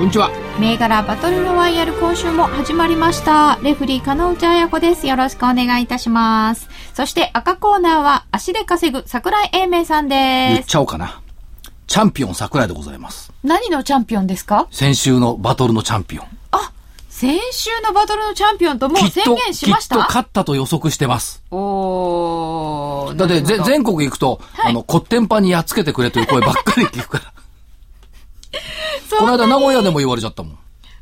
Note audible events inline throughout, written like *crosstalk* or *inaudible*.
こんにちは。銘柄バトルロワイヤル今週も始まりました。レフリー金内彩子です。よろしくお願いいたします。そして赤コーナーは足で稼ぐ桜井英明さん言っですちゃおうかな。チャンピオン桜井でございます。何のチャンピオンですか？先週のバトルのチャンピオン。あ先週のバトルのチャンピオンともう宣言しました？きっと勝ったと予測してます。おーだって全国行くと、はい。あの、コッテンパンにやっつけてくれという声ばっかり聞くから。この間名古屋でも言われちゃったもん。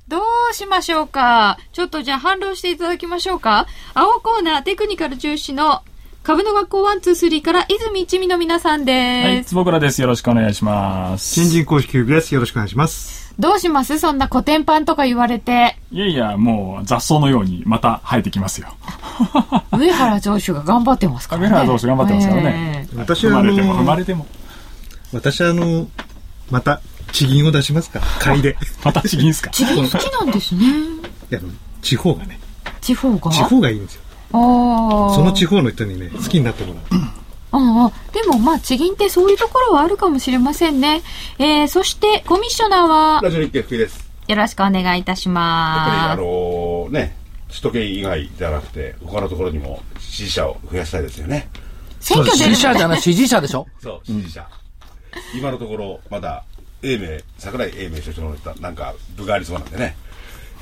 どうしましょうか？ちょっとじゃあ反論していただきましょうか？青コーナーテクニカル重視の株の学校123から泉一味の皆さんはい、です。坪倉です。よろしくお願いします。新人公式球です。よろしくお願いします。どうします？そんな古典版とか言われて。いやいや、もう雑草のようにまた生えてきますよ。*laughs* 上原上手が頑張ってますからね。上原投手頑張ってますからねええ私はあ生まれても生まの、れても。私はあの、また、地銀を出しますか？買いで。またちぎんすか？地銀好きなんですね。いや、地方がね、地方が？地方がいいんですよ。ああ。その地方の人にね、好きになってもらう。ああ、でもまあ地銀ってそういうところはあるかもしれませんね。えー、そしてコミッショナーは？ラジオ日経福井です。よろしくお願いいたしやっぱり、あます。のね、首都圏以外ではなくて、他のところにも支持者を増やしたいですよね。選挙出る支持者じゃない、支持者でしょ？そう、支持者。今のところ、まだ、英明、桜井英明所長のなんか部がありそうなんでね。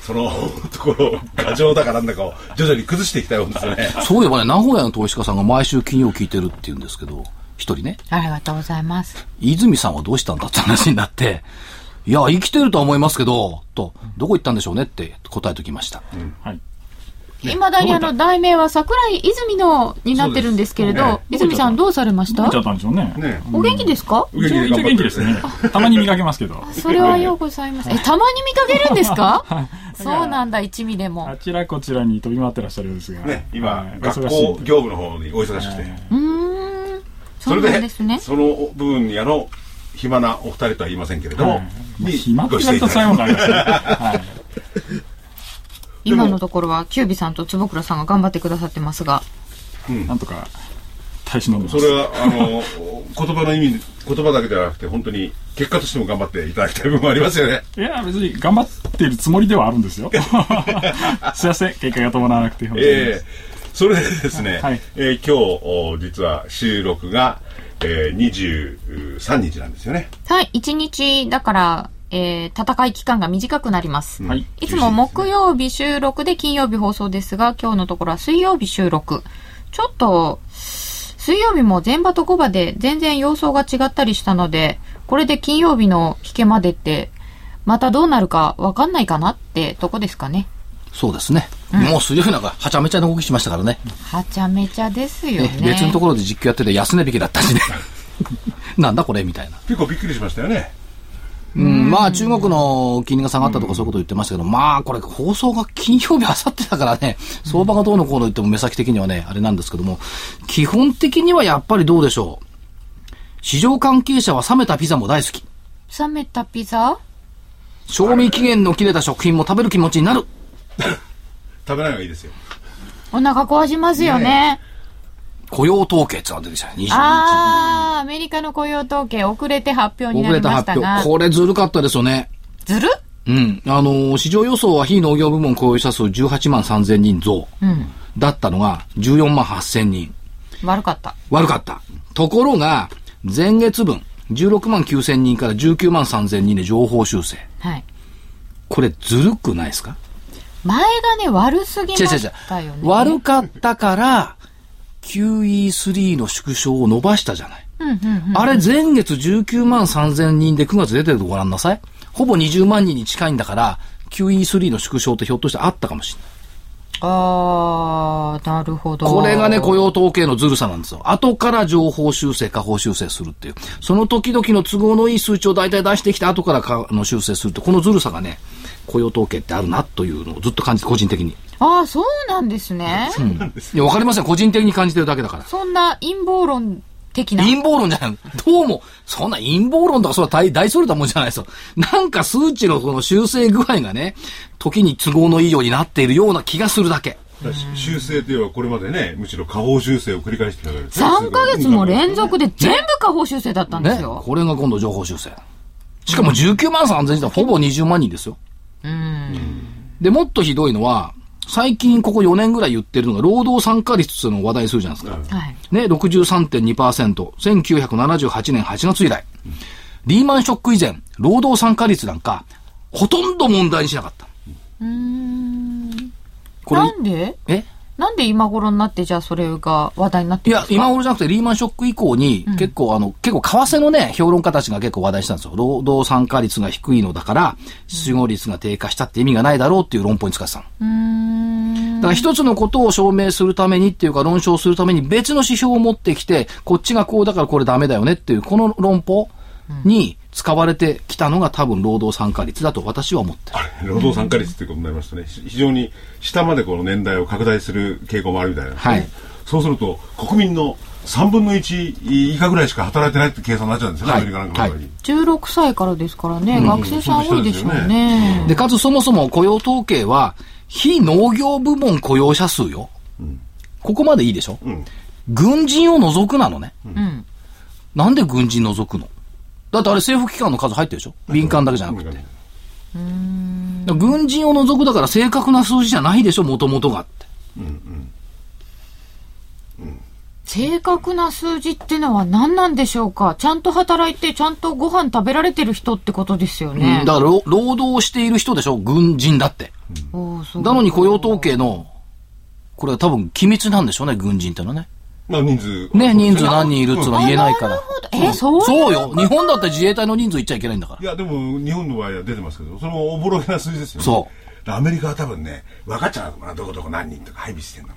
その *laughs* ところ、牙城だかなんだかを徐々に崩していきたいもんですよね。*laughs* そういえばね、名古屋の投資家さんが毎週金曜聞いてるって言うんですけど、一人ね、ありがとうございます。泉さんはどうしたんだって話になって、いや、生きてるとは思いますけど、と、どこ行ったんでしょうねって答えときました。はい。いまだにあの、題名は桜井泉のになってるんですけれど、泉さんどうされました？ちゃったんでしょうね。ねお元気ですか？お元気ですね。たまに見かけますけど。*laughs* それはようございます。え、たまに見かけるんですか？いそうなんだ、一味でもあ。ちらこちらに飛び回ってらっしゃるようですが。ね、今、はい学校業務の方にお忙しくて。うーん。そうなんですね。その部分にあの、暇なお二人とは言いませんけれども、に暇ってご言われた際していただいもありますね。*laughs* はい。今のところは、キュービさんと坪倉さんが頑張ってくださってますが。なんとか、耐え忍んでます。それは、あの、言葉の意味、言葉だけではなくて、本当に結果としても頑張っていただきたい部分もありますよね。いや、別に頑張っているつもりではあるんですよ。*laughs* すいません、結果が伴わなくて。本当にええそれでですね、はいえー今日、お実は収録が、えー、23日なんですよね。はい、一日、だから、えー、戦い期間が短くなります。はい。いつも木曜日収録で金曜日放送ですが、今日のところは水曜日収録。ちょっと、水曜日も前場と後場で全然様相が違ったりしたので、これで金曜日の引けまでって、またどうなるかわかんないかなってとこですかね。そうですね。もう水曜日なんかはちゃめちゃな動きしましたからね。はちゃめちゃですよね。ね別のところで実況やってて安値引きだったしね。*laughs* なんだこれみたいな。結構びっくりしましたよね。うん、まあ中国の金利が下がったとかそういうこと言ってましたけど、まあこれ放送が金曜日、あさってだからね、相場がどうのこうの言っても目先的にはね、あれなんですけども、基本的にはやっぱりどうでしょう？市場関係者は冷めたピザも大好き。冷めたピザ？賞味期限の切れた食品も食べる気持ちになる。*laughs* 食べない方がいいですよ。お腹壊しますよね。雇用統計ってのが出てきたね、22日。あー、アメリカの雇用統計遅れて発表にな遅れりまた発したが。表。これずるかったですよね。ずる？うん。あの、市場予想は非農業部門雇用者数18万3000人増。うん。だったのが14万8000人。悪かった。悪かった。ところが、前月分、16万9000人から19万3000人で情報修正。はい。これずるくないですか？前がね、悪すぎま違う違う違うしたよね。悪かったから、QE3 の縮小を伸ばしたじゃない。うんうんうん。あれ前月19万3000人で9月出てるとご覧なさい。ほぼ20万人に近いんだから、QE3 の縮小ってひょっとしてあったかもしれない。あー、なるほど。これがね、雇用統計のずるさなんですよ。後から情報修正、下方修正するっていう。その時々の都合のいい数値を大体出してきて、後からかの修正するって、このずるさがね、雇用統計ってあるなというのをずっと感じて、個人的に。ああ、そうなんですね。いや、わかりません。個人的に感じてるだけだから。そんな陰謀論的な。陰謀論じゃない。どうも、そんな陰謀論とかそれは大大それたもんじゃないですよ。なんか数値のこの修正具合がね、時に都合のいいようになっているような気がするだけ。修正というのはこれまでね、むしろ下方修正を繰り返してきたわけですね3ヶ月も連続で全部下方修正だったんですね。よ。これが今度情報修正。しかも19万3000人ほぼ20万人ですよ。で、もっとひどいのは、最近ここ4年ぐらい言ってるのが、労働参加率っていうのを話題にするじゃないですか。はい。ね、63.2%、1978年8月以来。リーマンショック以前、労働参加率なんか、ほとんど問題にしなかった。これな、んで？え？なんで今頃になってじゃあそれが話題になっていやるんです、か？今頃じゃなくてリーマンショック以降に、結構あの、結構為替のね、評論家たちが結構話題にしたんですよ。労働参加率が低いのだから、失業率が低下したって意味がないだろうっていう論法に使ってたの。だから一つのことを証明するためにっていうか論証するために別の指標を持ってきて、こっちがこうだからこれダメだよねっていう、この論法に使われてきたのが多分労働参加率だと私は思ってる。労働参加率っていうことになりますとね、し非常に下までこの年代を拡大する傾向もあるみたいな。はいそうすると、国民の3分の1以下ぐらいしか働いてないって計算になっちゃうんですよね、はいアメリカなんかの場合に。16歳からですからね、学生さん多いでしょうそうですね。で、かつそもそも雇用統計は、非農業部門雇用者数よ。ここまでいいでしょ、ん軍人を除くなのね。うん。なんで軍人除くの？だってあれ政府機関の数入ってるでしょ？民間だけじゃなくて。軍人を除くだから正確な数字じゃないでしょ？もともとがって。正確な数字ってのは何なんでしょうか？ちゃんと働いて、ちゃんとご飯食べられてる人ってことですよね。だから労労働している人でしょ？軍人だって。うなのに雇用統計の、これは多分機密なんでしょうね、軍人ってのはね。まあ人数。ね、人数何人いるっていうのは言えないから。え、そういう？そうよ。日本だって自衛隊の人数言っちゃいけないんだからい。や、でも日本の場合は出てますけど、それもおぼろげな数字ですよね。。そうアメリカは多分ね、分かっちゃうのかな、どこどこ何人とか配備してんのが。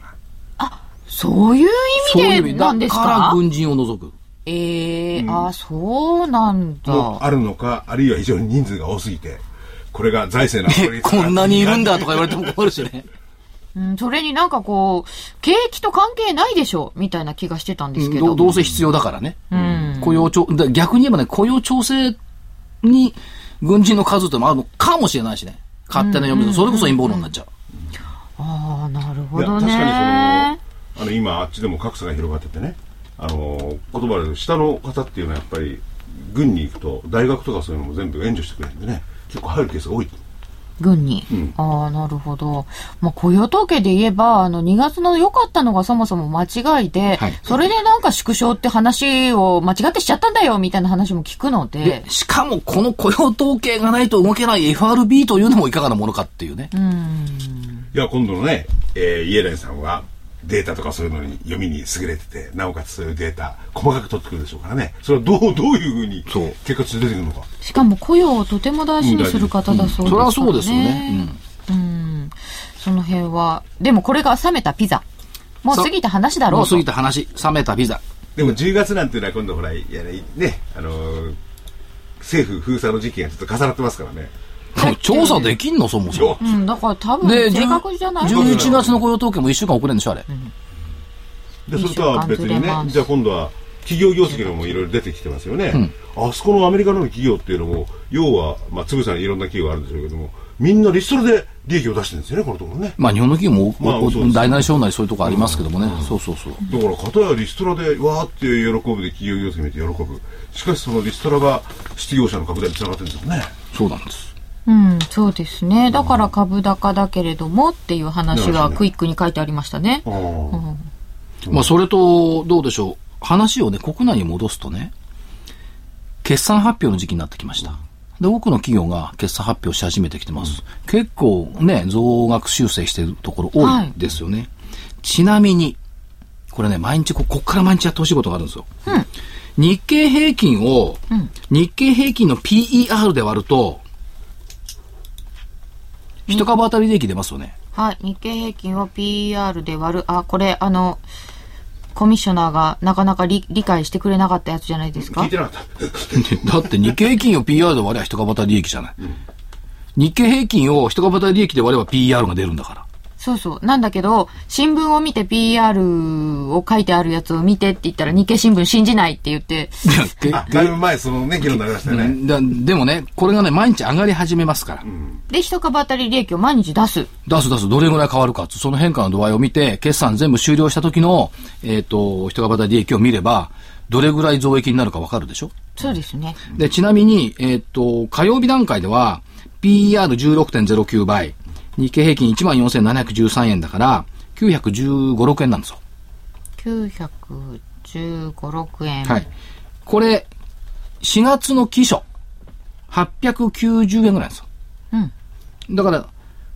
そういう意味でなんですだからか軍人を除く。ええあ、そうなんだ。もあるのか、あるいは非常に人数が多すぎて、これが財政のえ、*laughs* こんなにいるんだとか言われても困るしね。うん、それになんかこう、景気と関係ないでしょみたいな気がしてたんですけど。どどうせ必要だからね。うん。雇用調、だ逆に言えばね、雇用調整に軍人の数ってのもあるのかもしれないしね。勝手な読みで、それこそ陰謀論になっちゃう。ああ、なるほど確かにそのね。あの今あっちでも格差が広がっててねあの言葉で下の方っていうのはやっぱり軍に行くと大学とかそういうのも全部援助してくれるんでね結構入るケースが多い軍に。ああ、なるほど。まあ、雇用統計で言えば、あの、2月の良かったのがそもそも間違いで、はいそれでなんか縮小って話を間違ってしちゃったんだよ、みたいな話も聞くのでで、、しかもこの雇用統計がないと動けない FRB というのもいかがなものかっていうね。いや今度のね、えーイエレンさんはデータとかそういうのに読みに優れててなおかつそういうデータ細かく取ってくるでしょうからねそれはどうどういうふうに結果として出てくるのかしかも雇用をとても大事にする方だそうですからね。それはそうですよね。うん。その辺は。でもこれが冷めたピザ。もう過ぎた話だろうと。もう過ぎた話、冷めたビザ。でも10月なんていうのは今度ほらいやねねあのー政府封鎖の時期がちょっと重なってますからね調査できんの？そもそも。うん、だから多分で、正確じゃない？11月の雇用統計も1週間遅れるんでしょ、あれ。でそれとは別にねじゃあ今度は企業業績のもいろいろ出てきてますよね、あそこのアメリカの企業っていうのも要は、まあ、つぶさにいろんな企業があるんでしょうけどもみんなリストラで利益を出してるんですよねこのところね。まあ日本の企業も、まあ大なり小なりそういうとこありますけどもね。そうそうそう。だから片やリストラでわーって喜ぶで企業業績見て喜ぶ。しかしそのリストラが失業者の拡大につながってるんですよね。そうなんです。うん、そうですね。だから株高だけれどもっていう話がクイックに書いてありましたね。まあそれと、どうでしょう。話をね、国内に戻すとね、決算発表の時期になってきました。で、多くの企業が決算発表し始めてきてます。結構ね、増額修正しているところ多いですよね。ちなみに、これね、毎日こ、こっから毎日やってほしいことがあるんですよ。日経平均を、日経平均の PER で割ると、一株当たり利益出ますよね。はい。日経平均を PR で割る。あ、これ、あの、コミッショナーがなかなか理理解してくれなかったやつじゃないですか？聞いてなかった。*laughs* だって日経平均を PR で割れば一株当たり利益じゃない。日経平均を一株当たり利益で割れば PR が出るんだから。そうそう。なんだけど、新聞を見て PR を書いてあるやつを見てって言ったら日経新聞信じないって言って、いやだいぶ前、そのね、議論になりましたよね。だでもね、これがね、毎日上がり始めますから。で、一株当たり利益を毎日出す。出す出す、どれぐらい変わるかって、その変化の度合いを見て、決算全部終了した時の、えっ、と、一株当たり利益を見れば、どれぐらい増益になるかわかるでしょ？そうですね。で、ちなみに、えっ、と、火曜日段階では、PER16.09 倍、日経平均14,713円だから、915、6円なんですよ。915、6円。はい。これ、4月の期初、890円ぐらいなんですよ。うん。だから、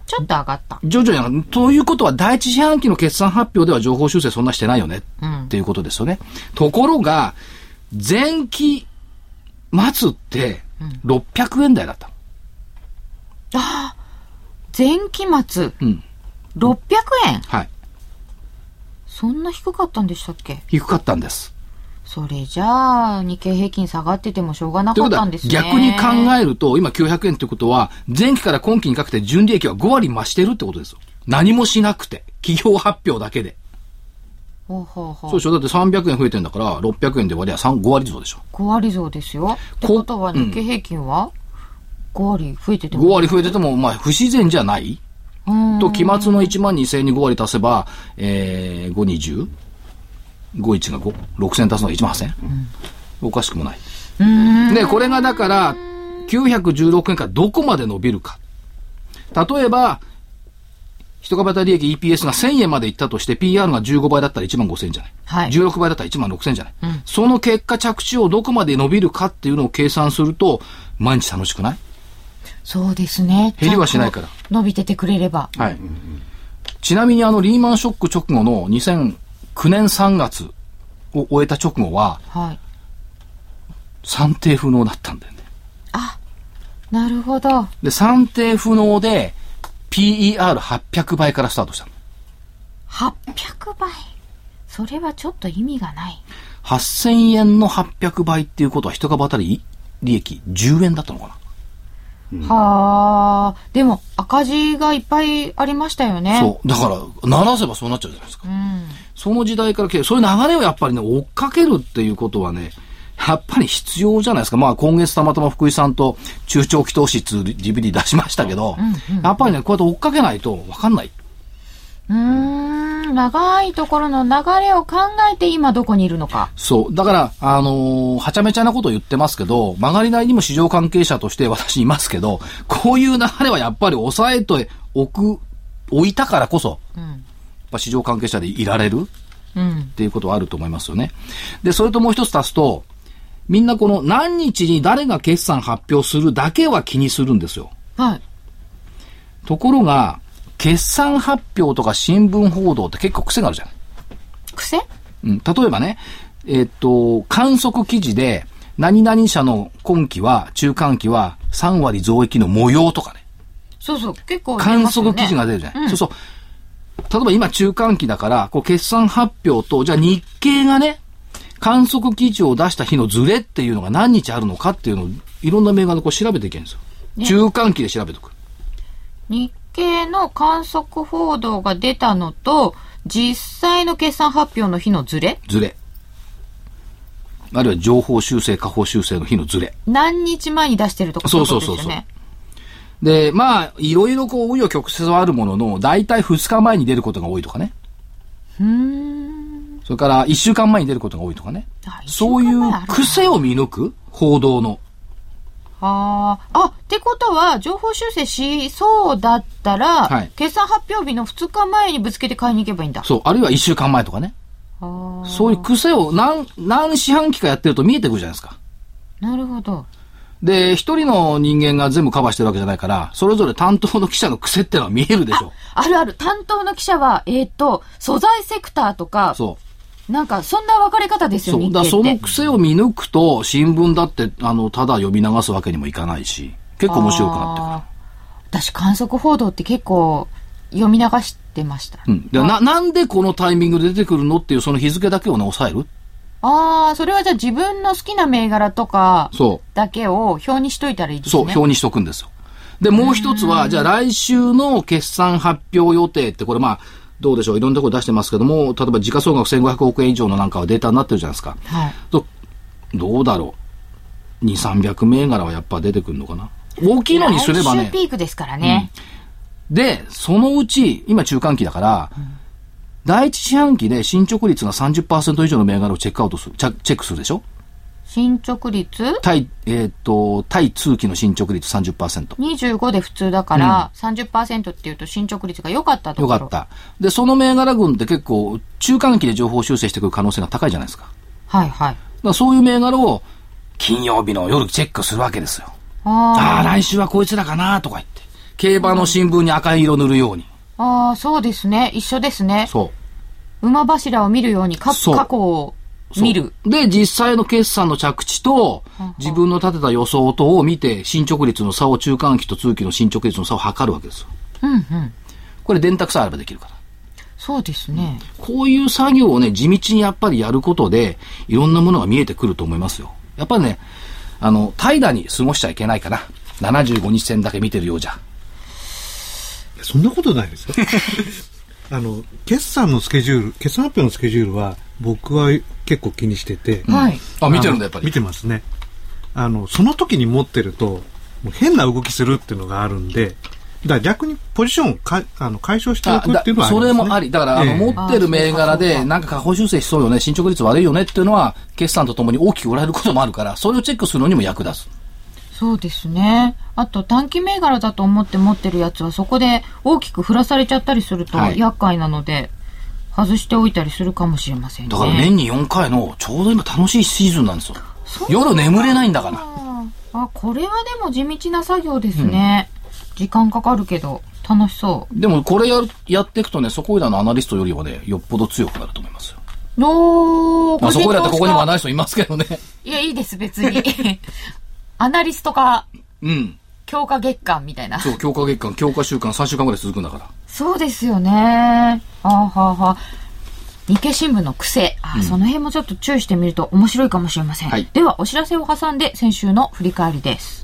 ちょっと上がった。徐々に上がる。ということは、第一四半期の決算発表では情報修正そんなしてないよね。うんっていうことですよね。ところが、前期末って、600円台だった。前期末、うん。600円？はい。そんな低かったんでしたっけ？低かったんです。それじゃあ、日経平均下がっててもしょうがなかったんですね。逆に考えると、今900円ってことは、前期から今期にかけて純利益は5割増してるってことですよ。何もしなくて。企業発表だけで。ほうほうほうそうでしょ？だって300円増えてんだから、600円で割りゃ3 5割増でしょ。5割増ですよ。ってことは日経平均は？5割増えてても。5割増えてても、まあ、不自然じゃない？うんと、期末の1万2000円に5割足せば、えー、5、20? 51が5、6000足すのが1万8000円、おかしくもない。で、これがだから、916円からどこまで伸びるか。例えば、一株当たり利益 EPS が1000円までいったとして、PR が15倍だったら1万5000円じゃない？はい16倍だったら1万6000円じゃない？その結果着地をどこまで伸びるかっていうのを計算すると、毎日楽しくない？そうですね。減りはしないから伸びててくれれば。はい。ちなみにあのリーマンショック直後の2009年3月を終えた直後ははい。算定不能だったんだよね。なるほど。で、算定不能で PER800 倍からスタートしたの。800倍？それはちょっと意味がない。8000円の800倍っていうことは一株当たり利益10円だったのかな。はあ。でも、赤字がいっぱいありましたよね。そう。だから、鳴らせばそうなっちゃうじゃないですか。うん。その時代からけ、そういう流れをやっぱりね、追っかけるっていうことはね、やっぱり必要じゃないですか。まあ今月たまたま福井さんと中長期投資 DVD 出しましたけど、やっぱりね、こうやって追っかけないとわかんない。うーん。長いところの流れを考えて今どこにいるのか。そう。だから、あのーはちゃめちゃなことを言ってますけど、曲がりなりにも市場関係者として私いますけど、こういう流れはやっぱり抑えておく、置いたからこそ、うん。やっぱ市場関係者でいられるうん。っていうことはあると思いますよね。で、それともう一つ足すと、みんなこの何日に誰が決算発表するだけは気にするんですよ。はい。ところが、決算発表とか新聞報道って結構癖があるじゃない。癖？うん、例えばね、えっと、観測記事で、何々社の今期は、中間期は3割増益の模様とかね、そうそう。結構、観測記事が出るじゃない。そうそう。例えば今中間期だから、こう決算発表と、じゃあ日経がね、観測記事を出した日のズレっていうのが何日あるのかっていうのを、いろんな銘柄でこう調べていけるんですよ。中間期で調べておく。日経の観測報道が出たのと、実際の決算発表の日のズレ？ズレ。あるいは情報修正、下方修正の日のズレ。何日前に出してるとかそういそうそうそうでまあ、いろいろこう、紆余曲折はあるものの、大体2日前に出ることが多いとかね。それから1週間前に出ることが多いとかねそういう癖を見抜く報道の。ああ。あ、ってことは、情報修正しそうだったら、はい決算発表日の2日前にぶつけて買いに行けばいいんだ。そう。あるいは1週間前とかね。あーそういう癖を何、何四半期かやってると見えてくるじゃないですか。なるほど。で、一人の人間が全部カバーしてるわけじゃないから、それぞれ担当の記者の癖ってのは見えるでしょ。あるある。担当の記者は、えっ、と、素材セクターとか、そう。なんか、そんな分かれ方ですよ、そう。だその癖を見抜くと、新聞だって、あの、ただ読み流すわけにもいかないし、結構面白くなってくる。私観測報道って結構読み流してました。うん。でな、なんでこのタイミングで出てくるのっていうその日付だけをね、抑える？ああ、それはじゃあ自分の好きな銘柄とかそう。だけを表にしといたらいいですそう、ね。表にしとくんですよ。で、もう一つは、じゃあ来週の決算発表予定って、これまあ、どうでしょう、いろんなところ出してますけども、例えば時価総額1500億円以上のなんかはデータになってるじゃないですか。はい。とどうだろう？2、300銘柄はやっぱ出てくるのかな？大きいのにすればね。ピークですからね。で、そのうち、今中間期だから、第一四半期で進捗率が30%以上の銘柄をチェックアウトする、チェックするでしょ？進捗率？対、えっ、と、対通期の進捗率30%。25で普通だから、30%っていうと進捗率が良かったところ。よかった。で、その銘柄群って結構、中間期で情報修正してくる可能性が高いじゃないですか。はいはい。らそういう銘柄を、金曜日の夜チェックするわけですよ。あああ、来週はこいつらかなとか言って。競馬の新聞に赤い色塗るように。あ、ああ、そうですね。一緒ですね。そう。馬柱を見るように過去を見る。で、実際の決算の着地と、自分の立てた予想とを見て、進捗率の差を中間期と通期の進捗率の差を測るわけですよ。うんうん。これ電卓さえあればできるから。そうですね。こういう作業をね、地道にやっぱりやることで、いろんなものが見えてくると思いますよ。やっぱりね、あの、怠惰に過ごしちゃいけないかな。75日線だけ見てるようじゃ。そんなことないですよ。*laughs* あの、決算のスケジュール、決算発表のスケジュールは、僕は結構気にしてて。はい。あ、見てるんだ、やっぱり。見てますね。あの、その時に持ってると、もう変な動きするっていうのがあるんで、だから逆にポジションをかあの解消しておくっていうのはありそれもあり。だから、あの、ええ持ってる銘柄で、なんか下方修正しそうよね、進捗率悪いよねっていうのは、決算とともに大きく売られることもあるから、それをチェックするのにも役立つ。そうですね。あと短期銘柄だと思って持ってるやつはそこで大きく振らされちゃったりするとはい厄介なので、外しておいたりするかもしれませんね。だから年に4回の、ちょうど今楽しいシーズンなんですよ。夜眠れないんだから。ああ、これはでも地道な作業ですね。時間かかるけど、楽しそでもこれやる、やっていくとね、そこいらのアナリストよりはね、よっぽど強くなると思いますよ。う。おー、まあそこいらってここにもアナいリストいますけどね。や、いいです、別に。*laughs* アナリスト化、うん。強化月間みたいな。そう、強化月間、強化週間3週間ぐらい続くんだから。そうですよね。あはあはあ日経新聞の癖。あ、その辺もちょっと注意してみると面白いかもしれません。はいでは、お知らせを挟んで先週の振り返りです。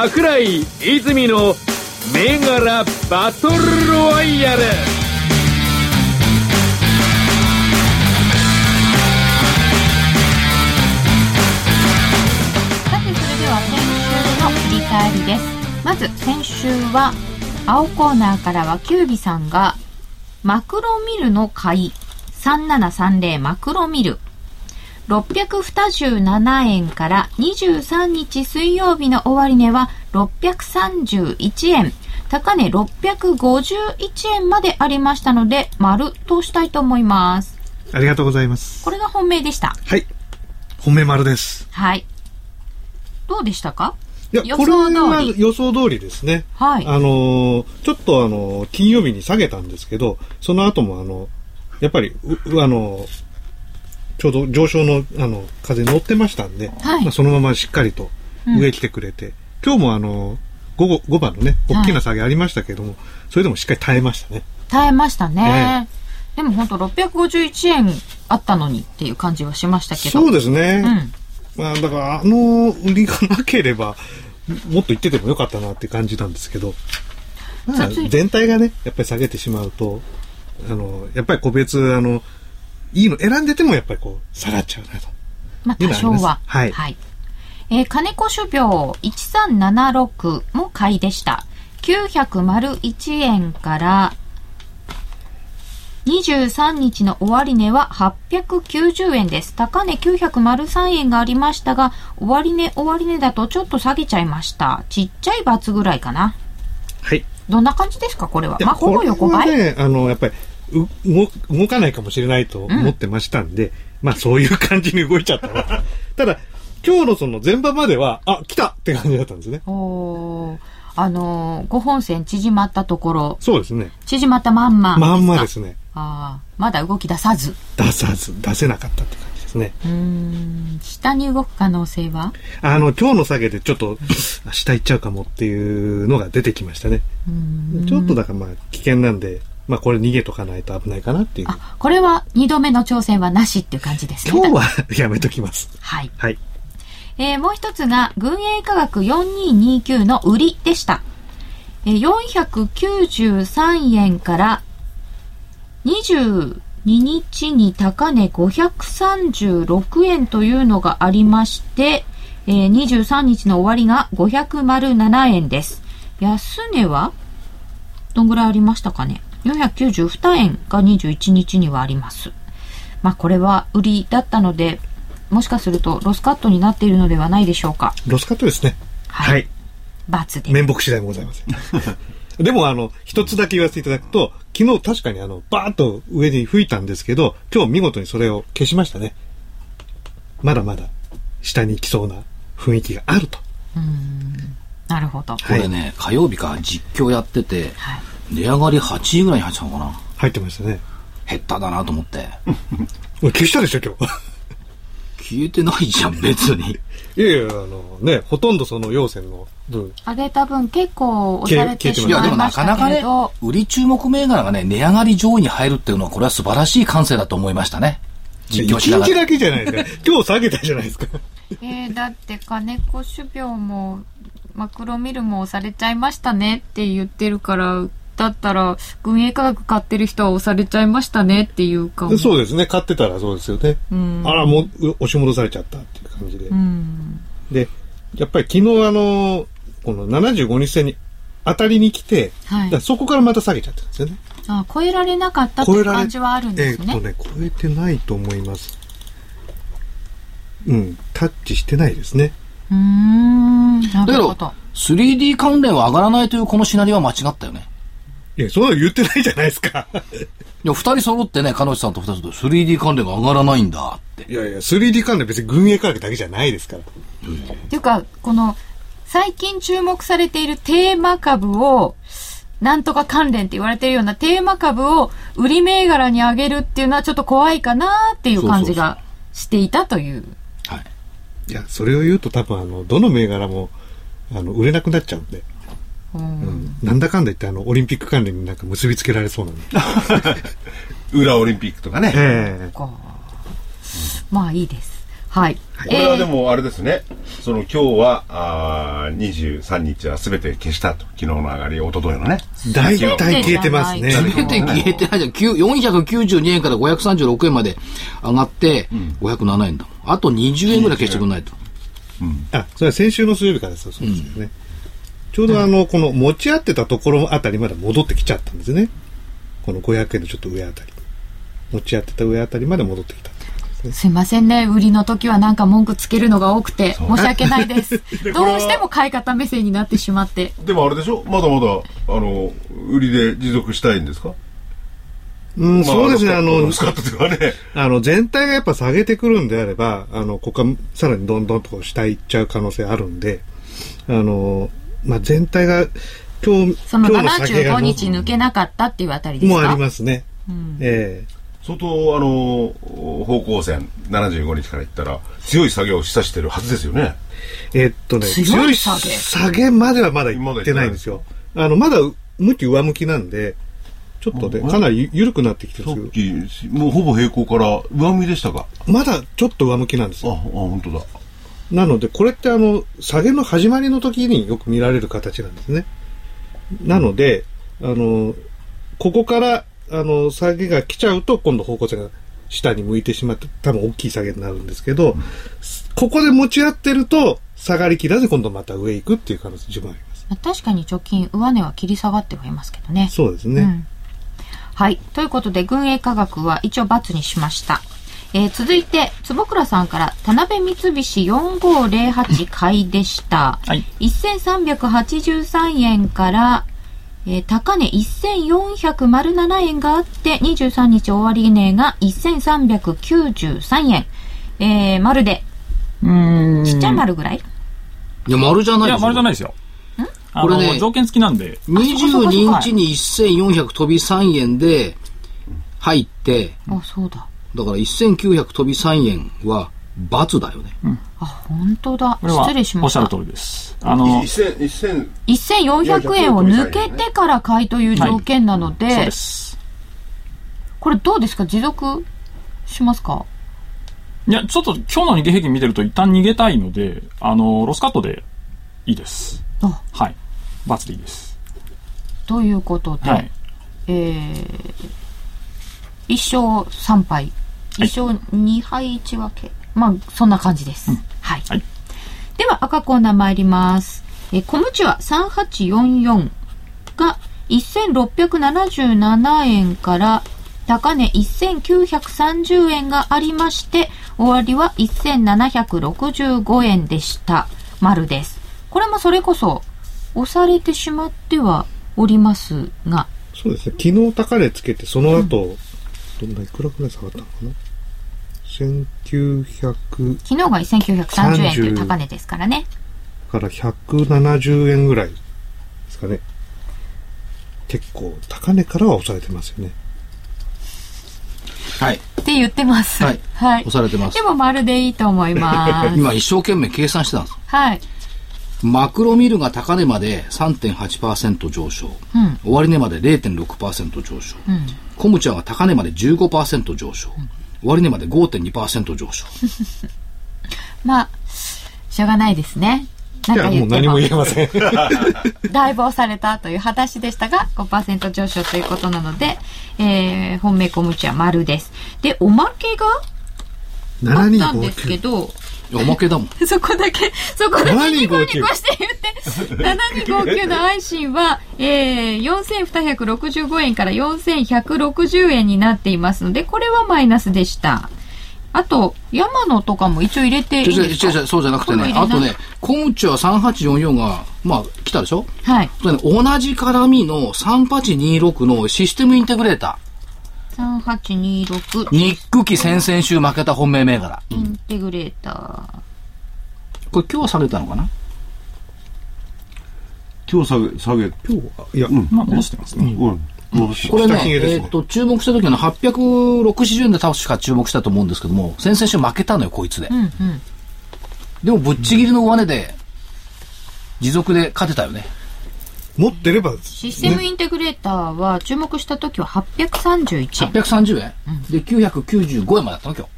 桜井泉の銘柄バトルロワイヤルさて、それでは先週の振り返りです。まず、先週は、青コーナーからは、キュービさんが、マクロミルの買い、3730マクロミル。627円から23日水曜日の終値は631円。高値651円までありましたので、丸としたいと思います。ありがとうございます。これが本命でした。はい。本命丸です。はい。どうでしたか？いや、予これは想通り。予想通りですね。はい。あのーちょっとあのー金曜日に下げたんですけど、その後もあの、やっぱり、あのーちょうど上昇の、あの、風乗ってましたんで、はいまあ、そのまましっかりと上来てくれて、今日もあのー午後、5番のね、大きな下げありましたけども、それでもしっかり耐えましたね。耐えましたね。でも本当651円あったのにっていう感じはしましたけど。そうですね。うん。まあ、だから、あの売りがなければ、もっと言っててもよかったなって感じなんですけど、まあ、全体がね、やっぱり下げてしまうと、あの、やっぱり個別、あの、いいの選んでてもやっぱりこう、下がっちゃうなと。まあ多少は。はいはい。えー金子種苗1376も買いでした。901円から23日の終値は890円です。高値903円がありましたが、終値終値だとちょっと下げちゃいました。ちっちゃいバツぐらいかな。はい。どんな感じですかこれは。まあ、ほぼ横ばい。これはね、あの、やっぱり、う動動かないかもしれないと思ってましたんで、まあそういう感じに動いちゃったな。*laughs* ただ、今日のその前場までは、あ、来たって感じだったんですね。おーあのー、5本線縮まったところ、そうですね。縮まったまんま。まんまですね。ああ、まだ動き出さず。出さず、出せなかったって感じですね。うーん、下に動く可能性は？あの、今日の下げでちょっと、あ下行っちゃうかもっていうのが出てきましたね。ちょっとだからまあ危険なんで、まあこれ逃げとかないと危ないかなっていう。あ、これは2度目の挑戦はなしっていう感じですね。今日は *laughs* やめときます。はい。はい。えーもう一つが、軍営価格4229の売りでした。えー493円から22日に高値536円というのがありまして、えー23日の終わりが507円です。安値はどんぐらいありましたかね？?492 円が21日にはあります。まあこれは売りだったので、もしかするとロスカットになっているのではないでしょうか。ロスカットですね。はいはい。罰で。面目次第もございません。*laughs* でもあの、一つだけ言わせていただくと、昨日確かにあの、バーッと上に吹いたんですけど、今日見事にそれを消しましたね。まだまだ下に行きそうな雰囲気があると。なるほど。これね、火曜日か実況やってて、はい値上がり8位ぐらいに入ってたのかな？入ってましたね。減っただなと思って。*laughs* もう消したでしょ、今日。*laughs* 消えてないじゃん、別に。いやいや、あのね、ほとんどその陽線の分。上げた分結構押されてしいや、まいでもなましたけれかなかねど、、売り注目銘柄がね、値上がり上位に入るっていうのは、これは素晴らしい感性だと思いましたね。実況しながら。一日だけじゃないですか。*laughs* 今日下げたじゃないですか。えー、だって金子種苗もマクロミルも押されちゃいましたねって言ってるから、だったら軍営価格買ってる人は押されちゃいましたねっていうかも。そうですね。買ってたらそうですよね。んあら、もう、う押し戻されちゃったっていう感じで。うん。で、やっぱり昨日あの、この75日線に当たりに来て、はいそこからまた下げちゃったんですよね。あ、超えられなかったっていう感じはあるんですね。えーっとね、超えてないと思います。うん、タッチしてないですね。うーん。なだけどるほど。、3D 関連は上がらないというこのシナリオは間違ったよね。いや、そんなの言ってないじゃないですか。いや、二人揃ってね、彼女さんと二人と 3D 関連が上がらないんだって。いやいや、3D 関連別に軍営価格だけじゃないですから。っていうか、この、最近注目されているテーマ株を、なんとか関連って言われているようなテーマ株を売り銘柄に上げるっていうのはちょっと怖いかなっていう感じがしていたという。はい。いや、それを言うと多分あの、どの銘柄も、あの、売れなくなっちゃうんで。うんなんだかんだ言ってあの、オリンピック関連になんか結びつけられそうなんで。*laughs* 裏オリンピックとかね。えかまあいいです。はい。これはでえーもあれですね。その今日は、あー23日は全て消したと。昨日の上がり、一昨日のね。え大体消えてますね。消えて消えてないじゃん。9 492円から536円まで上がって、507円だもん。あと20円ぐらい消してくんないと。あ、それは先週の水曜日からですそうですよね。ちょうどあの、この持ち合ってたところあたりまで戻ってきちゃったんですね。この500円のちょっと上あたり。持ち合ってた上あたりまで戻ってきたすいませんね。売りの時はなんか文句つけるのが多くて、申し訳ないです。*laughs* どうしても買い方目線になってしまって。でもあれでしょ？まだまだ、あの、売りで持続したいんですか？うん、そうですね、あの、ね。あの、全体がやっぱ下げてくるんであれば、あの、ここはさらにどんどんとこう下行っちゃう可能性あるんで、あの、まあ、全体が、今日、その今日の下げが75日抜けなかったっていうあたりですか？もうありますね。ええ相当、あの、方向線、75日から言ったら、強い下げを示唆してるはずですよね。えっとね、強い下げ下げまではまだ行ってないんですよ。あの、まだ向き上向きなんで、ちょっとね、かなり緩くなってきてるんですき、もうほぼ平行から上向きでしたか？まだちょっと上向きなんですあ、あ、よ。本当だ。なので、これってあの、下げの始まりの時によく見られる形なんですね。なので、あの、ここから、あの、下げが来ちゃうと、今度方向性が下に向いてしまって、多分大きい下げになるんですけど、ここで持ち合ってると、下がりきらず今度また上行くっていう可能性十分あります。まあ確かに貯金、上値は切り下がってはいますけどね。そうですね。うんはい。ということで、軍営価格は一応×にしました。えー続いて、坪倉さんから、田辺三菱4508買いでした。はい1383円から、えー高値1407円があって、23日終値が1393円。えー、丸で、うーん。ちっちゃい丸ぐらい、いや、丸じゃないいや、丸じゃないい。ですよ。あこれねの条件付きなんで、22日に1400飛び3円で入って、あ、そうだ。だから1900飛び3円は×だよね。あ、本当だ。失礼しましたおっしゃる通。りです。あの、1000、1000、1400円を抜けてから買いという条件なので、そうです。これどうですか？持続しますか？いや、ちょっと今日の日経平均見てると一旦逃げたいので、あの、ロスカットでいいです。あはい。罰でいいです。ということで、はい。えー、一勝3敗、一勝2敗1分け。まあ、そんな感じです。はい。はいでは、赤コーナー参ります。えー、小ムチは3844が1677円から高値1930円がありまして、終わりは1765円でした。丸です。これもそれこそ、押されてしまってはおりますが、そうですね。昨日高値つけて、その後、どんな、いくらくらい下がったのかな ?1900 昨日が1930円という高値ですからね。から170円ぐらいですかね。結構、高値からは押されてますよね。はい。って言ってます。はいはい。押されてますで。も丸でいいと思います。*laughs* 今一生懸命計算してたんです。はい。マクロミルが高値まで3.8%上昇。うん。終値まで0.6%上昇。うん。コムチャは高値まで15%上昇。終値まで5.2%上昇。*laughs* まあ、しょうがないですね。ないんや、ももう何も言えません。だいぶ押されたという話でしたが、5%上昇ということなので、えー、本命小ムチは丸です。で、おまけがあったんですけ7259。ど、おまけだもん。*laughs* そこだけ、そこだけニコニコ7259して言って、7259の愛心は、えー、4265円から4160円になっていますので、これはマイナスでした。あと、山野とかも一応入れていいですか？そうじゃなくてね、あとね、コムチは3844が、まあ、来たでしょ？はい。同じ絡みの3826のシステムインテグレータ3826ー。ニック期先々週負けた本命銘柄。インテグレーター。これ今日は下げたのかな？今日下げ、下げ、今日は、いや、まあ、戻してますね。うん。戻してこれねえっ、と、注目した時の860円で確か注目したと思うんですけども、先々週負けたのよ、こいつでう。んうん。でも、ぶっちぎりの上値で、持続で勝てたよね。持ってれば、システムインテグレーターは注目した時は831円。830円、で、995円までだったの、今日。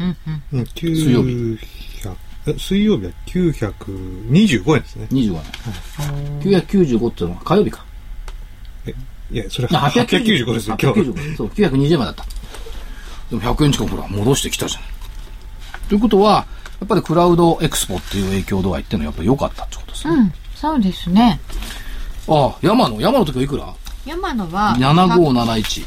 うんうん。うん、水曜900え水曜日は925円ですね。25円。995っていうのは火曜日か。いや、それあ895ですよ、今日。895そう、920円までだった。でも100円近くほら、戻してきたじゃん。ということは、やっぱりクラウドエクスポっていう影響度合いっていうのはやっぱり良かったってことですね。うん、そうですね。ああ、山野？山の時はいくら？山野は、?7571。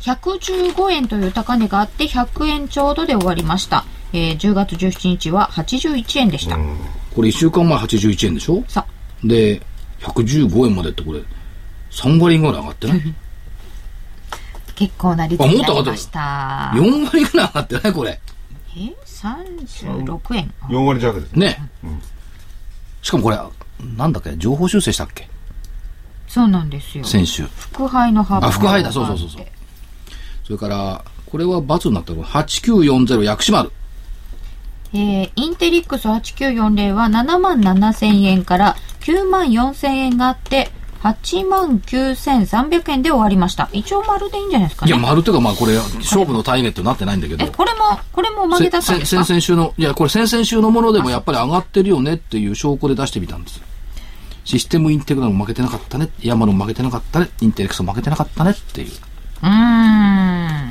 115円という高値があって100円ちょうどで終わりました。えー10月17日は81円でした。これ1週間前81円でしょ？さで、115円までってこれ、3割ぐらい上がってない？*laughs* 結構な率になりました。?4 割ぐらい上がってないこれ。え ?36 円。4割弱ですね。ね。しかもこれ、なんだっけ？情報修正したっけ？そうなんですよ。先週。副配の幅あ、副配だ、そうそうそうそう。それから、これは×になったの8940薬師丸。えー、インテリックス8940は7万7千円から9万4千円があって、8万9300円で終わりました。一応丸でいいんじゃないですかね。いや、丸というかまあこれ、勝負のタイゲットになってないんだけどえ、。これも、これも曲げだったんですせか先々週の、いや、これ先々週のものでもやっぱり上がってるよねっていう証拠で出してみたんです。システムインテグラルも負けてなかったね。ヤマルも負けてなかったね。インテレックスも負けてなかったねっていう。うーん、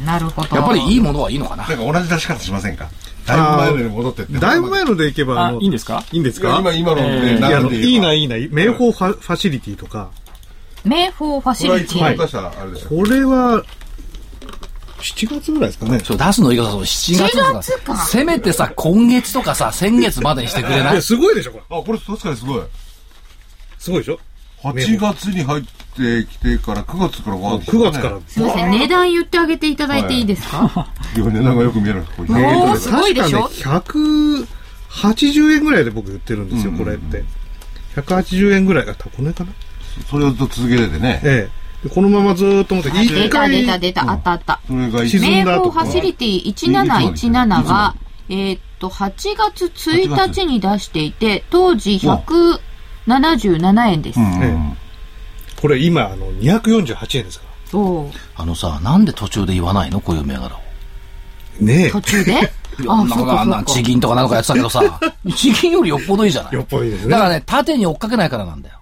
なるほど。やっぱりいいものはいいのかな。なんか同じ出し方しませんか？だいぶ前のに戻ってって。だいぶ前のでいけば、あのいいんですか？いいんですか今、今のでいいな、いいな、名宝ファファシリティとか、名宝ファこシリティ。れは。これは、7月ぐらいですかね。そう、出すのいいかさ、7月と7月かせめてさ、今月とかさ、先月までにしてくれない？いや、すごいでしょ、これ。あ、これ確かにすごい。すごいでしょ？8月に入ってきてから9月からわーって9月から。すいません、値段言ってあげていただいていいですか、*laughs* いや、値段がよく見えるこれおーすごいでしょ？確かね、180円ぐらいで僕売ってるんですよ、これって。180円ぐらいが、これかな？それをずっと続けててね。ええ。でこのままずーっと思って、あ出た一回、出た出た、あったあった。それが沈名んだ後宝ファシリティ1717が、えーっと、8月1日に出していて、当時177円です。これ今、あの、248円ですかおーあのさ、なんで途中で言わないのこういう銘柄を。ら。ね途中であ、なんかあんそうかそうか。な地銀とかなんかやってたけどさ、地銀よりよっぽどいいじゃないよっぽどいいですねだからね、縦に追っかけないからなんだよ。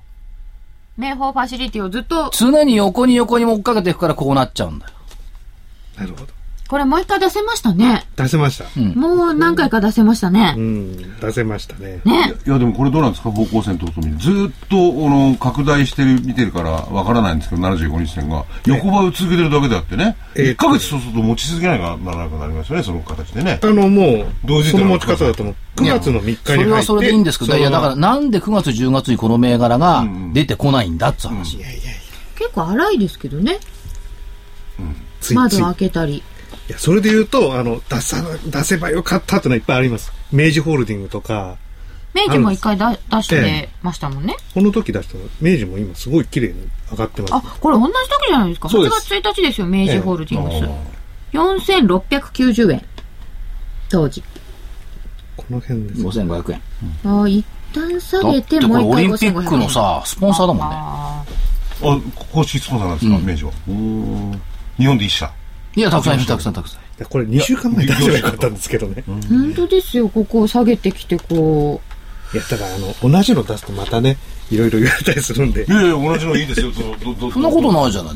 名宝ファシリティをずっと、常に横に横に追っかけていくからこうなっちゃうんだよ。なるほど。これもう一回出せましたね。出せました。もう何回か出せましたねう。ん、出せましたね。ね。いや、でもこれどうなんですか？方向線とともに。ずーっと、あの、拡大してる、見てるからわからないんですけど、75日線が。横ばいを続けてるだけであってね。ええ1ヶ月そうすると持ち続けないからならなくなりますよね、その形でねあ。の、もう、同時その持ち方だともう、9月の3日にそれはそれでいいんですけど、いや、だからなんで9月10月にこの銘柄が出てこないんだっつう話。結構荒いですけどね。ついつい。窓開けたり。いや、それで言うと、あの、出さ、出せばよかったってのはいっぱいあります。明治ホールディングとか、明治も一回だ出してましたもんね。この時出したの、明治も今すごい綺麗に上がってます。あ、これ同じ時じゃないですか。8す月1日ですよ、明治ホールディングス。4690円。当時。この辺です。5500円。あ一旦下げて、てこれもう一回オリンピックのさ、スポンサーだもんね。ああ、公式スポンサーなんですか、明治は。日本で一社。いや、たくさんいる、たくさんたくさん。いやこれ2週間前に出せばよかったんですけどね。ー本当ですよ、ここを下げてきて、こいや、だからあの、同じの出すとまたね、いろいろ言われたりするんでい。やいや、同じのいいですよ。そんなことないじゃない。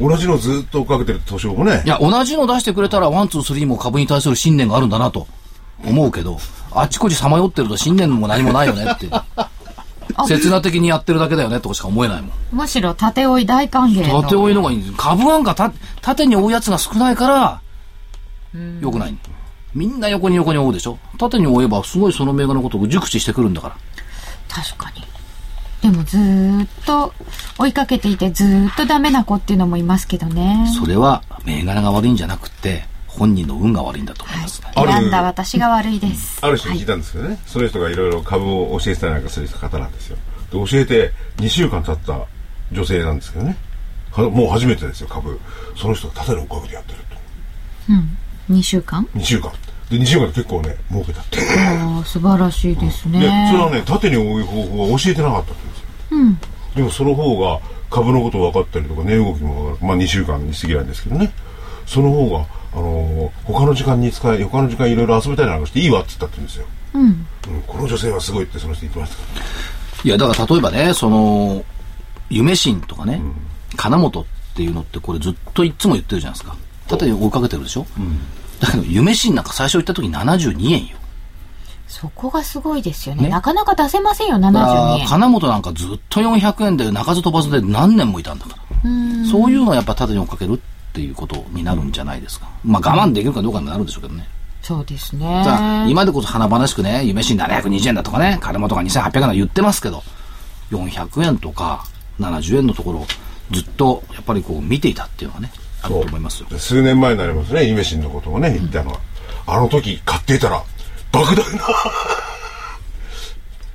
同じのずっと追っかけてる図書もねい。や、同じの出してくれたら、ワン、ツー、スリーも株に対する信念があるんだなと思うけど、あっちこっちさまよってると信念も何もないよねって。刹那的にやってるだけだよねとしか思えないもん。う、むしろ縦追い大歓迎の。縦追いのがいいんです株なんかた縦に追うやつが少ないから、良くない。みんな横に横に追うでしょ縦に追えばすごいその銘柄のことを熟知してくるんだから。確かに。でもずーっと追いかけていてずーっとダメな子っていうのもいますけどね。それは銘柄が悪いんじゃなくて、本人の運が悪いんだと思いますね。ある選んだ私が悪いです。ある人に聞いたんですけどね、その人がいろいろ株を教えてたりなんかする方なんですよ。で、教えて2週間経った女性なんですけどね。はもう初めてですよ、株。その人が縦の追っかけてやってると。2週間？2週間。で、2週間で結構ね、儲けたって。ああ、素晴らしいですね。で、それはね、縦に追う方法は教えてなかったんですよ。でもその方が株のこと分かったりとか、値動きも分かる。まあ2週間に過ぎないんですけどね。その方が、あのー他の時間に使い、他の時間いろいろ遊びたいなんかしていいわって言ったって言うんですよ。うん。うん、この女性はすごいってその人言ってましたから。いや、だから例えばね、その、夢新とかね、金本っていうのってこれずっといつも言ってるじゃないですか。縦に追いかけてるでしょ、だけど夢新なんか最初言った時72円よ。そこがすごいですよね。ねなかなか出せませんよ、72だから円。金本なんかずっと400円で鳴かず飛ばずで何年もいたんだから。そういうのをやっぱ縦に追っかけるっていうことになるんじゃないですか。まあ我慢できるかどうかになるんでしょうけどね。そうですね。さあ、今でこそ華々しくね、夢新720円だとかね、金本が2800円だと言ってますけど、400円とか70円のところをずっとやっぱりこう見ていたっていうのがね、あると思いますよ。で数年前になりますね、夢新のことをね、言ったのは。あの時買っていたら、莫大な。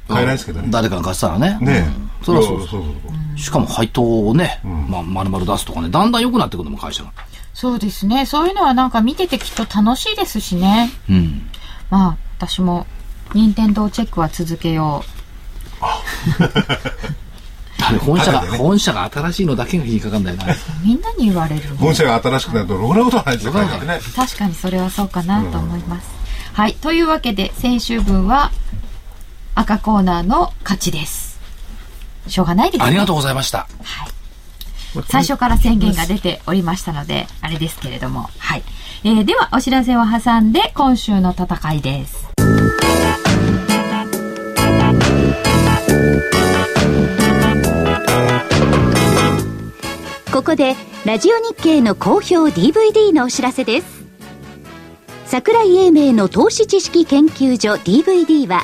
買えないですけどね。誰かが貸したらね。ねうんそりゃそうそうそうそうしかも配当をね、まあ、丸々出すとかね、だんだん良くなってくるのも会社が。そうですね。そういうのはなんか見ててきっと楽しいですしね。うん。まあ、私も、任天堂チェックは続けよあれ、本社が、ね本社が新しいのだけが引っかかんだよな。う。みんなに言われる。本社が新しくなると、ろくなことはないですよ、ね。確かにそれはそうかなと思います。はい。というわけで、先週分は赤コーナーの勝ちです。しょうがないですね。ありがとうございました。はい。最初から宣言が出ておりましたので、あれですけれども。はい。えーでは、お知らせを挟んで、今週の戦いです。ここでラジオ日経の好評 DVD のお知らせです桜井英明の投資知識研究所 DVD は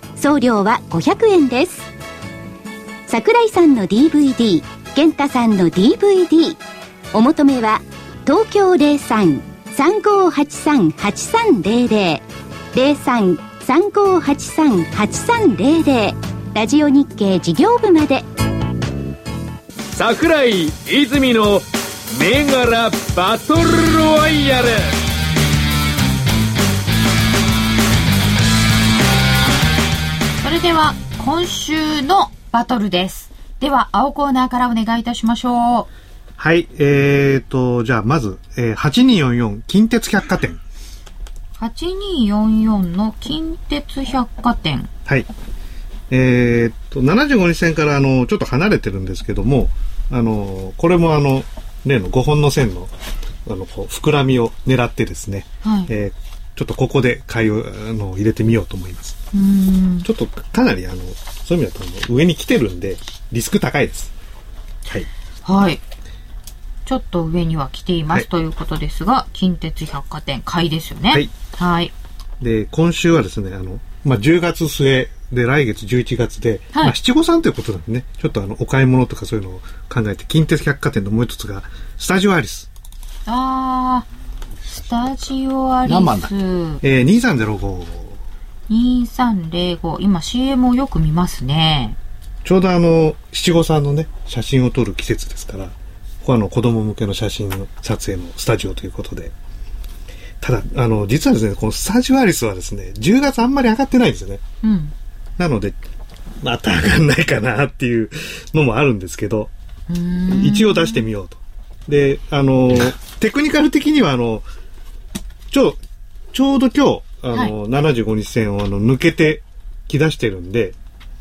送料は500円です。桜井さんの DVD 源太さんの DVD お求めは東京03-3583-8300 03-3583-8300ラジオ日経事業部まで。桜井泉の銘柄バトルロワイヤル。では、今週のバトルです。では、青コーナーからお願いいたしましょう。はい、えーと、じゃあまず、えー、8244近鉄百貨店。8244の近鉄百貨店。はい。えーっと、75日線からあの、ちょっと離れてるんですけども、あの、これもあの、例の5本の線の、あの、こう、膨らみを狙ってですね、はいえーちょっとここで買いを、あの、入れてみようと思います。ちょっとかなりあの、そういう意味だとあの上に来てるんで、リスク高いです。はい。はい。ちょっと上には来ています、はいということですが、近鉄百貨店、買いですよね。はい。はい。で、今週はですね、あの、まあ、10月末で来月11月で、はいまあ、七五三ということなんでね、ちょっとあの、お買い物とかそういうのを考えて、近鉄百貨店のもう一つが、スタジオアリス。あー、スタジオアリ何番だ？スえー、2305。2305。今 CM をよく見ますね。ちょうどあの、七五三のね、写真を撮る季節ですから、ここはあの、子供向けの写真の撮影のスタジオということで。ただ、あの、実はですね、このスタジオアリスはですね、10月あんまり上がってないんですよね。うん。なので、また上がんないかなっていうのもあるんですけど、一応出してみようと。で、あの、テクニカル的にはあの、ちょ、ちょうど今日、あの、75日線をあの抜けてき出してるんで、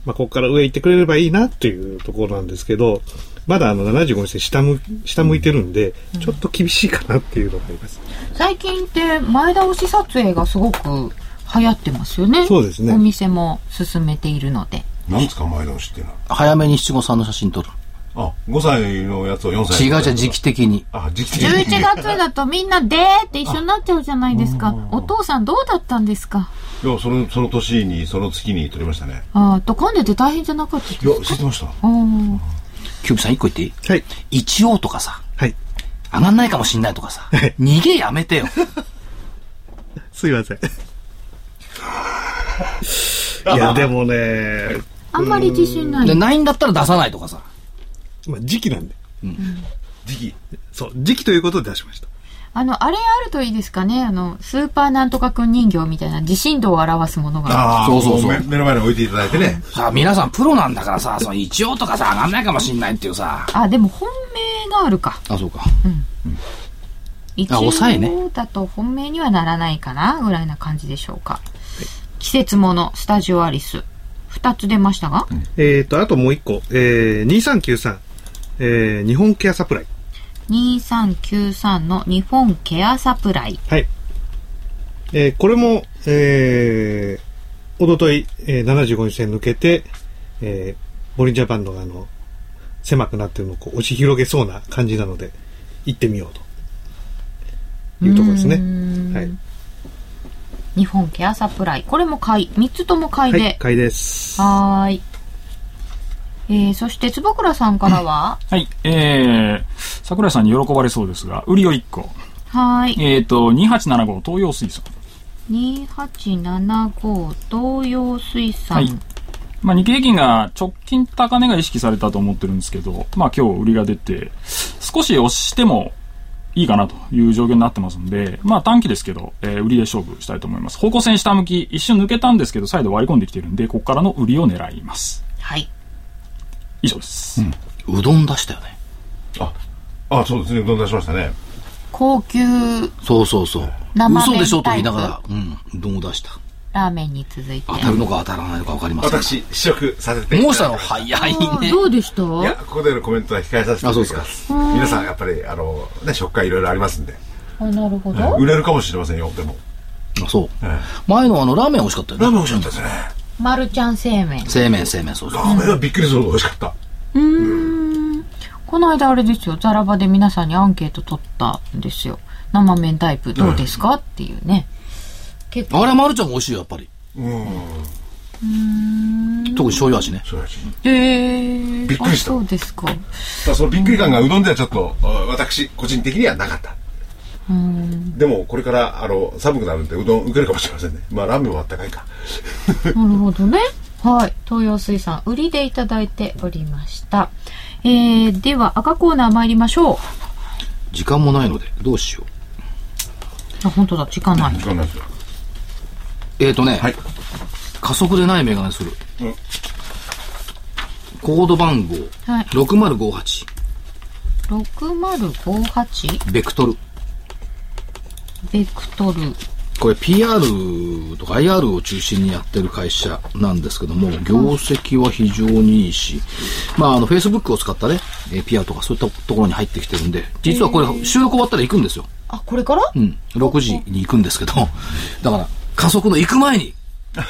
まあ、ここから上行ってくれればいいなっていうところなんですけど、まだあの75日線下向下向いてるんで、ちょっと厳しいかなっていうのがあります。最近って前倒し撮影がすごく流行ってますよね。そうですねお店も進めているので。何ですか、前倒しっていうのは。早めに七五三の写真撮る。あ、5歳のやつを4歳違うじゃん、時期的に。あ、時期的に。11月だとみんなでーって一緒になっちゃうじゃないですか。お父さんどうだったんですか？いや、その、その年に、その月に撮りましたね。ああ、と混んでて大変じゃなかったですいや、知ってました。うんキューブさん一個言っていい？はい。一応とかさ、はい。上がんないかもしんないとかさ、逃げやめてよ。*laughs* すいません。*laughs* いや、でもね、あんまり自信ないで、。ないんだったら出さないとかさ。まあ、時期なんで。時期。そう、時期ということで出しました。あの、あれあるといいですかね。あの、スーパーなんとかくん人形みたいな自信度を表すものが。ああ、そうそうそう目目の前に置いていただいてね。さあ、皆さんプロなんだからさ、その一応とかさ、上がんないかもしんないっていうさ。あ、でも本命があるか。あ、そうか。一抑えね応だと本命にはならないかなぐらいな感じでしょうか。季節もの、スタジオアリス。二つ出ましたが、えっ、と、あともう一個、えー、2393、えー、日本ケアサプライ。2393の日本ケアサプライ。はい。えー、これも、えー、おととい、えー、75日線抜けて、えー、ボリンジャーバンドがあの、狭くなってるのをこう押し広げそうな感じなので、行ってみようというところですね。はい。日本ケアサプライ。これも買い。三つとも買いはいで、。買いです。はーい。えー、そして坪倉さんからは、はい。えー、桜井さんに喜ばれそうですが、売りを1個。はーい。えっ、と、2875東洋水産。2875東洋水産。はいまあ、日経平均が直近高値が意識されたと思ってるんですけど、まあ今日売りが出て、少し押してもいいかなという状況になってますんで、まあ短期ですけど、えー売りで勝負したいと思います。方向線下向き、一瞬抜けたんですけど、再度割り込んできてるんで、ここからの売りを狙います。はい。以上です。うどん出したよね。あ、あそうですね。うどん出しましたね。高級そうそうそう。生麺嘘でしょと言いながら、うん、うどんを出した。ラーメンに続いて。当たるのか当たらないのか分かりません。私、試食させていただきまもうしたの早いね。どうでした？いや、ここでのコメントは控えさせていただきあそうですます。皆さん、やっぱり、あの、ね、食感いろいろありますんで、あなるほど。売れるかもしれませんよ、でも。あそう。え前のあの、ラーメン美味しかったよね。ラーメン美味しかったですね。マルちゃん製麺。製麺、製麺、そうそうラ。ーメンはびっくりするほど美味しかった。この間あれですよ、ザラバで皆さんにアンケート取ったんですよ。生麺タイプどうですか、っていうね。結構。あれ、マルちゃんも美味しいよ、やっぱり。特に醤油味ね。そうやし。えー、びっくりしたあそうですか。そのびっくり感がうどんではちょっと、あ私、個人的にはなかった。でも、これから、あの、寒くなるんで、うどん受けるかもしれませんね。まあ、ラーメンはあったかいか。*laughs* なるほどね。はい。東洋水産、売りでいただいておりました。えー、では赤コーナー参りましょう。時間もないので、どうしよう。あ、本当だ、時間ない。時間ないですよ。えーとね、はい。加速でないメガネする。うんコード番号、はい。6058、6058ベクトル。ベクトル。これ PR とか IR を中心にやってる会社なんですけども、業績は非常にいいし、まあ、あの、Facebook を使ったね、えー PR とかそういったところに入ってきてるんで、実はこれ収録終わったら行くんですよ。あ、これから？うん。6時に行くんですけど、*laughs* だから、加速の行く前に、*laughs*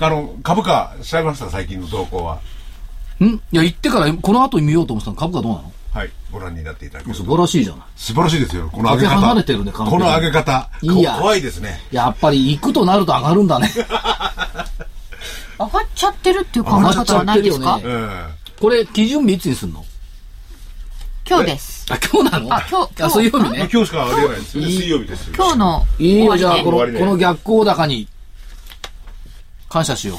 あの、株価、調べました、最近の動向は。ん？いや、行ってから、この後見ようと思ってたの株価どうなの？はい。ご覧になっていただける素と晴らしいじゃない。素晴らしいですよ。この上げ方。かけ離れてるねこの上げ方。いいやこ怖いですね。やっぱり行くとなると上がるんだね。*laughs* 上がっちゃってるっていう考え方はないですか？上がっちゃってるよねうん。これ、基準日いつにすんの？今日です。あ、今日なの？あ今日今日あ、水曜日ね。今日しかありえないですよね。水曜日ですよ。今日のいいよ、じゃあ、終わりでこの、この逆光高に、感謝しよ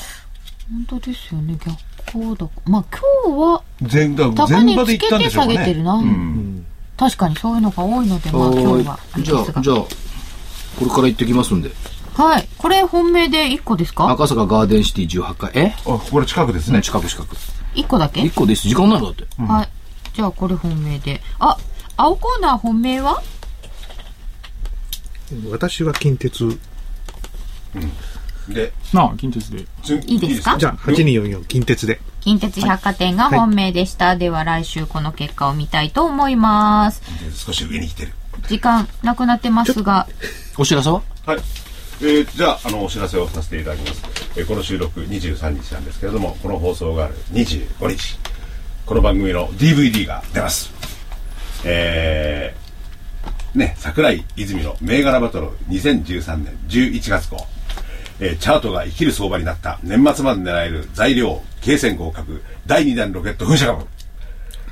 本当ですよね、逆光だ。まあ今日は全、だ高値つけて下げてるな。うん。確かにそういうのが多いので、う。まあ今日はは。いじゃあ、あれですがじゃあ、これから行ってきますんで。はい。これ本命で1個ですか？赤坂ガーデンシティ18階。え？あ、これ近くですね。近く近く。?1 個だけ？1個です。時間ないのだって。はい。じゃあこれ本命で。あ、青コーナー本命は？私は近鉄。で、なあ、近鉄で。ついいですか？じゃあ、8244近鉄で。近鉄百貨店が本命でした。では来週この結果を見たいと思います。少し上に来てる。時間なくなってますが、お知らせは？はい。えー、じゃあ、あの、お知らせをさせていただきます。えーこの収録23日なんですけれども、この放送がある25日、この番組の DVD が出ます。えー、ね、桜井泉の銘柄バトル2013年11月号。えーチャートが生きる相場になった年末まで狙える材料、経線合格、第2弾ロケット噴射株。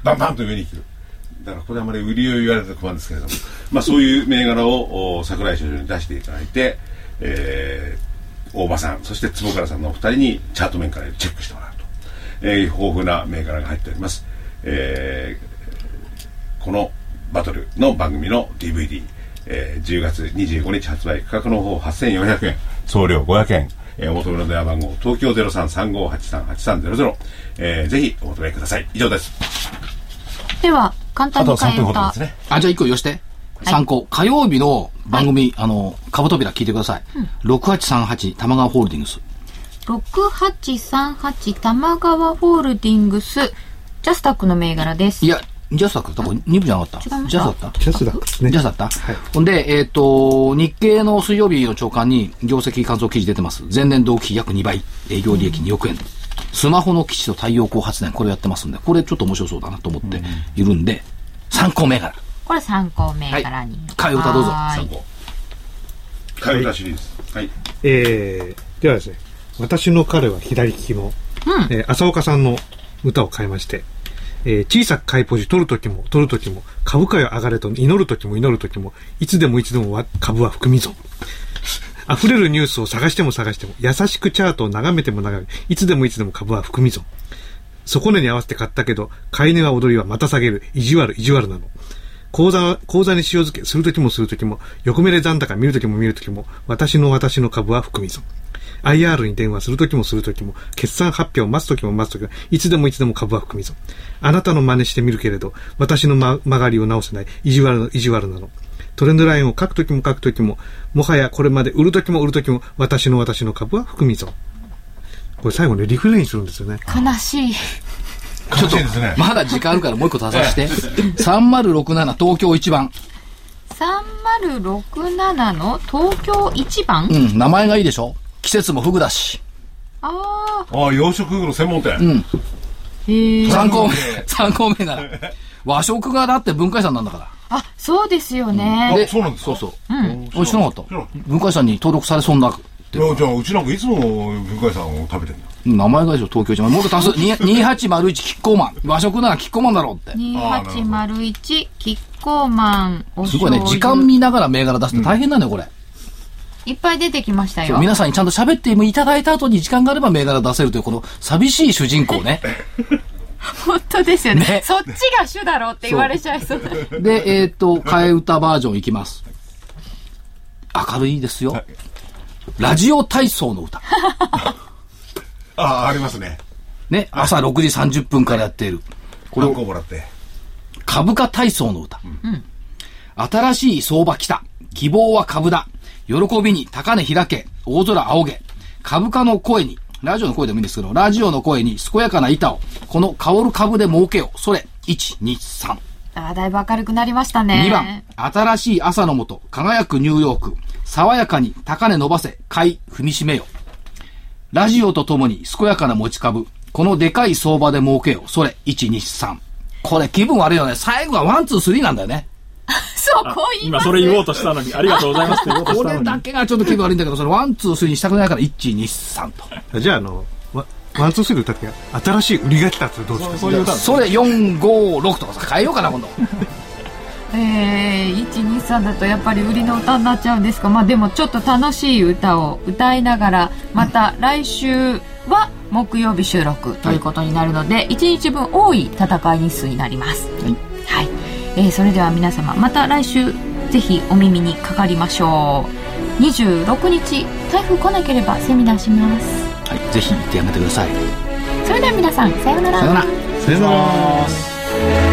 バンバンと上に来る。だからここであまり売りを言われて困るんですけれども、まあそういう銘柄をお桜井所長に出していただいて、えー、大場さん、そして坪倉さんのお二人にチャート面からチェックしてもらうと、えー、豊富な銘柄が入っております。えー、このバトルの番組の DVD、えー、10月25日発売価格の方8400円送料500円えー、お求めの電話番号、東京0335838300、えー、ぜひお求めください。以上です。では、簡単あとは3に変えた分ほどです。ね。あ、じゃあ一個よして。参考。火曜日の番組、あの、株扉聞いてください。6838玉川ホールディングス。6838玉川ホールディングス、ジャスタックの銘柄です。いや、ジャスダックだった？これ2部じゃなかった？ジャスだった？ジャスダックですね。ジャスだった、ほんで、えっ、と、日経の水曜日の朝刊に業績感想記事出てます。前年同期比約2倍、営業利益2億円。スマホの基地と太陽光発電、これやってますんで、これちょっと面白そうだなと思っているんで、参考銘柄。これ参考銘柄に。はい。替え歌どうぞ。はーい。参考。替え歌シリーズ。はい。えー、ではですね、私の彼は左利きの、えー浅岡さんの歌を変えまして、えー小さく買いポジ取るときも取るときも、株価よ上がれと祈るときも祈るときも、いつでもいつでもわ株は含み損。*laughs* 溢れるニュースを探しても探しても、優しくチャートを眺めても眺め、いつでもいつでも株は含み損。底値に合わせて買ったけど、買い値は踊りはまた下げる。意地悪、意地悪なの。口座、口座に塩漬けするときもするときも、横目で残高見るときも見るときも、私の私の株は含み損。IR に電話するときもするときも、決算発表を待つときも待つときも、いつでもいつでも株は含み損。あなたの真似してみるけれど、私の、ま、曲がりを直せない。意地悪の、意地悪なの。トレンドラインを書くときも書くときも、もはやこれまで売るときも売るときも、私の私の株は含み損。これ最後ね、リフレインするんですよね。悲しい。ちょっとですね。まだ時間あるからもう一個足させて。*laughs* 3067東京一番。3067の東京一番、うん、名前がいいでしょ季節もフグだし。ああ、ああ、洋食の専門店。うん。へえ。参考銘、参考銘柄。和食がだって文化遺産なんだから。あ、そうですよね。あそうなんですか？そうそう。うん。おい知らなかった。文化遺産に登録されそうな。いやじゃあ、うちなんかいつも文化遺産を食べてんだ。名前がいいでしょ東京一番。もう一個足す。に2801キッコーマン。和食ならキッコーマンだろうって。2801キッコーマンおすごいね。時間見ながら銘柄出すって大変なんだよ、これ。いっぱい出てきましたよ。皆さんにちゃんと喋っていただいた後に時間があれば銘柄出せるという、この寂しい主人公ね。*laughs* 本当ですよねねそっちが主だろうって言われちゃいそうだ。で、えっ、と、替え歌バージョンいきます。明るいですよ。ラジオ体操の歌。ああ、ありますね。ね、朝6時30分からやっている。これをもらって。株価体操の歌。新しい相場来た。希望は株だ。喜びに高値開け。大空仰げ。株価の声に、ラジオの声でもいいんですけど、ラジオの声に健やかな板を、この香る株で儲けよう。それ、1、2、3。あーだいぶ明るくなりましたね。2番、新しい朝の下、輝くニューヨーク、爽やかに高値伸ばせ、買い、踏みしめよ。ラジオとともに健やかな持ち株、このでかい相場で儲けよ。それ、1、2、3。これ気分悪いよね。最後はワン、ツー、スリーなんだよね。そう、こう言います。今それ言おうとしたのに、ありがとうございますって言おうとしこれたのに。だけがちょっと気分悪いんだけど、それワン、ツー、スリーにしたくないから、1、2、3と。じゃあ、あの、ワ one two three 歌って、新しい売りが来たってどうですか？そういう歌それ、4、5、6とかさ、変えようかな、今度。*laughs* えー、123だとやっぱり売りの歌になっちゃうんですか？まあでもちょっと楽しい歌を歌いながらまた来週は木曜日収録ということになるので、1日分多い戦い日数になりますはいはい、えーそれでは皆様また来週ぜひお耳にかかりましょう26日台風来なければセミナーしますはい、ぜひ行ってあげてください。それでは皆さんさようならさよなら。さよなら。